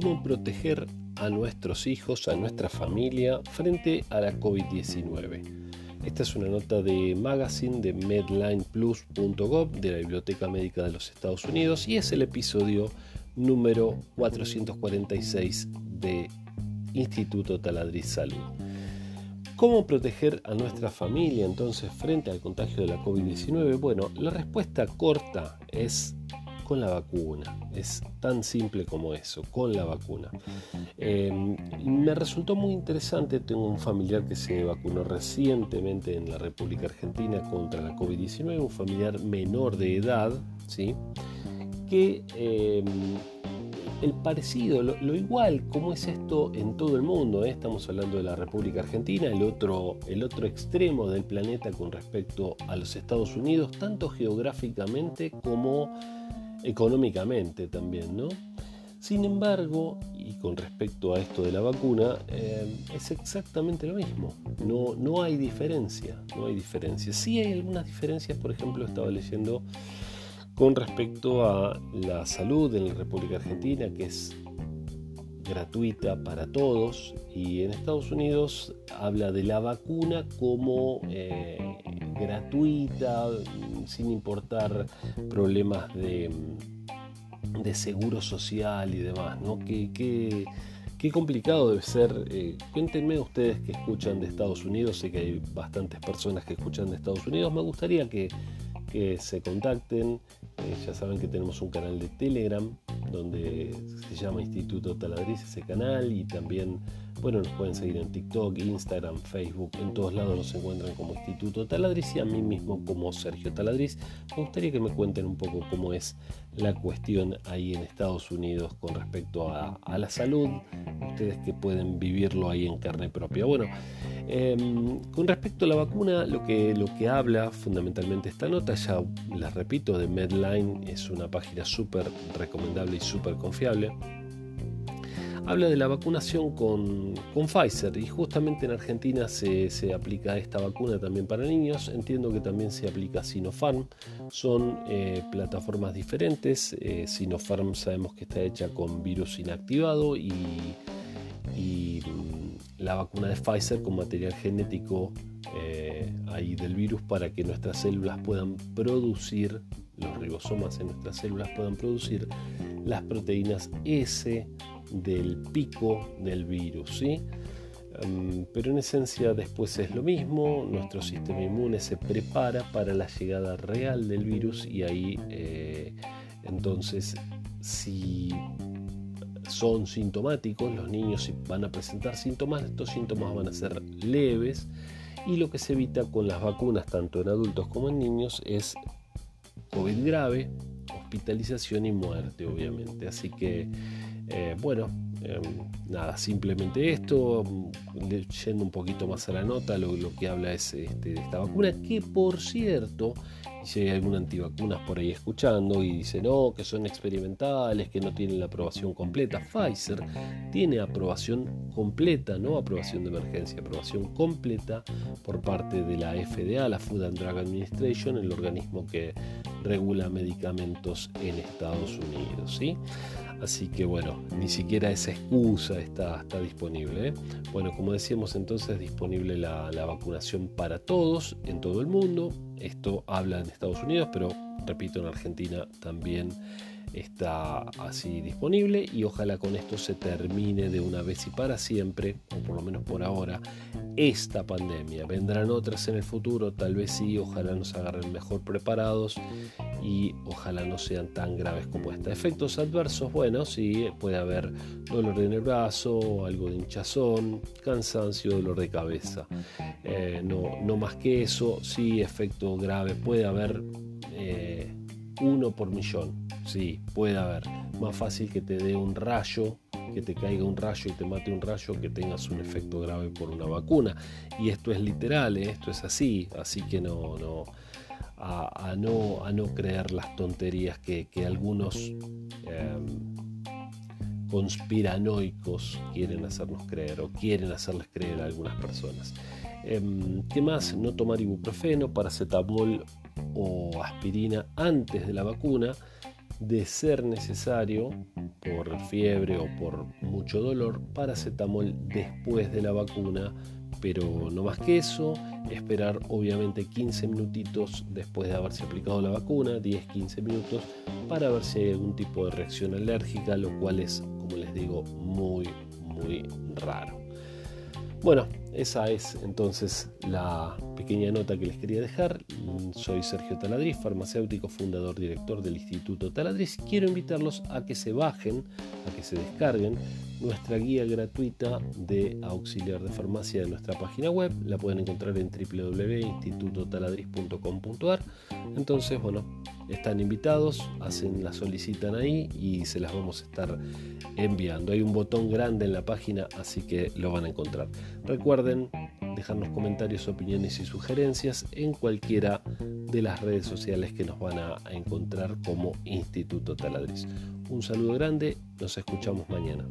cómo proteger a nuestros hijos, a nuestra familia frente a la COVID-19. Esta es una nota de magazine de medlineplus.gov de la Biblioteca Médica de los Estados Unidos y es el episodio número 446 de Instituto Taladriz Salud. ¿Cómo proteger a nuestra familia entonces frente al contagio de la COVID-19? Bueno, la respuesta corta es con la vacuna. Es tan simple como eso, con la vacuna. Em, me resultó muy interesante, tengo un familiar que se vacunó recientemente en la República Argentina contra la COVID-19, un familiar menor de edad, ¿sí? que em, el parecido, lo, igual, como es esto en todo el mundo, ¿eh? estamos hablando de la República Argentina, el otro, el otro extremo del planeta con respecto a los Estados Unidos, tanto geográficamente como económicamente también, ¿no? Sin embargo, y con respecto a esto de la vacuna, eh, es exactamente lo mismo. No, no hay diferencia, no hay diferencia. Sí hay algunas diferencias, por ejemplo, estaba leyendo con respecto a la salud en la República Argentina, que es gratuita para todos, y en Estados Unidos habla de la vacuna como eh, gratuita, sin importar problemas de, de, seguro social y demás, ¿no? Qué, complicado debe ser. Eh, cuéntenme ustedes que escuchan de Estados Unidos, sé que hay bastantes personas que escuchan de Estados Unidos, me gustaría que, que se contacten. Eh, ya saben que tenemos un canal de Telegram donde se llama Instituto Taladriz ese canal y también bueno, nos pueden seguir en TikTok, Instagram, Facebook, en todos lados nos encuentran como Instituto Taladriz y a mí mismo como Sergio Taladriz. Me gustaría que me cuenten un poco cómo es la cuestión ahí en Estados Unidos con respecto a, la salud, ustedes que pueden vivirlo ahí en carne propia. Bueno, em, con respecto a la vacuna, lo que, lo que habla fundamentalmente esta nota, ya les repito, de Medline, es una página súper recomendable y súper confiable habla de la vacunación con, Pfizer y justamente en Argentina se, aplica esta vacuna también para niños. Entiendo que también se aplica Sinopharm. Son eh, plataformas diferentes. Eh, Sinopharm sabemos que está hecha con virus inactivado y, mm, la vacuna de Pfizer con material genético eh, ahí del virus para que nuestras células puedan producir, los ribosomas en nuestras células puedan producir las proteínas S del pico del virus. ¿sí? Em, pero en esencia después es lo mismo, nuestro sistema inmune se prepara para la llegada real del virus y ahí eh, entonces si son sintomáticos, los niños van a presentar síntomas, estos síntomas van a ser leves y lo que se evita con las vacunas tanto en adultos como en niños es COVID grave, hospitalización y muerte obviamente. Así que eh, bueno, em, nada, simplemente esto, yendo un poquito más a la nota, lo, que habla es este, de esta vacuna, que por cierto, si hay algún antivacunas por ahí escuchando y dice no, que son experimentales, que no tienen la aprobación completa, Pfizer tiene aprobación completa, no aprobación de emergencia, aprobación completa por parte de la FDA, la Food and Drug Administration, el organismo que regula medicamentos en Estados Unidos. ¿sí? Así que bueno, ni siquiera esa excusa está, disponible. ¿eh? Bueno, como decíamos entonces, disponible la vacunación para todos en todo el mundo. Esto habla en Estados Unidos, pero repito, en Argentina también está así disponible y ojalá con esto se termine de una vez y para siempre, o por lo menos por ahora, esta pandemia. Vendrán otras en el futuro, tal vez sí, ojalá nos agarren mejor preparados y ojalá no sean tan graves como esta. Efectos adversos, bueno, sí, puede haber dolor en el brazo, algo de hinchazón, cansancio, dolor de cabeza. Eh, no, no más que eso, sí, efecto grave, puede haber eh, uno por millón Sí, puede haber. Más fácil que te dé un rayo, que te caiga un rayo y te mate un rayo, que tengas un efecto grave por una vacuna. Y esto es literal, ¿eh? esto es así. Así que no, no, a, no, a no creer las tonterías que, algunos em, conspiranoicos quieren hacernos creer o quieren hacerles creer a algunas personas. Em, ¿Qué más? No tomar ibuprofeno, paracetamol o aspirina antes de la vacuna De ser necesario, por fiebre o por mucho dolor, paracetamol después de la vacuna, pero no más que eso, esperar obviamente 15 minutitos después de haberse aplicado la vacuna, 10-15 minutos, para ver si hay algún tipo de reacción alérgica, lo cual es, como les digo, muy, muy raro. Bueno, esa es entonces la pequeña nota que les quería dejar. Soy Sergio Taladriz, farmacéutico, fundador, director del Instituto Taladriz. Quiero invitarlos a que se bajen, a que se descarguen nuestra guía gratuita de auxiliar de farmacia de nuestra página web. La pueden encontrar en www.institutotaladriz.com.ar. Entonces, bueno, están invitados, hacen la solicitan ahí y se las vamos a estar enviando. Hay un botón grande en la página, así que lo van a encontrar. Dejarnos comentarios, opiniones y sugerencias en cualquiera de las redes sociales que nos van a encontrar como Instituto Taladriz. Un saludo grande, nos escuchamos mañana.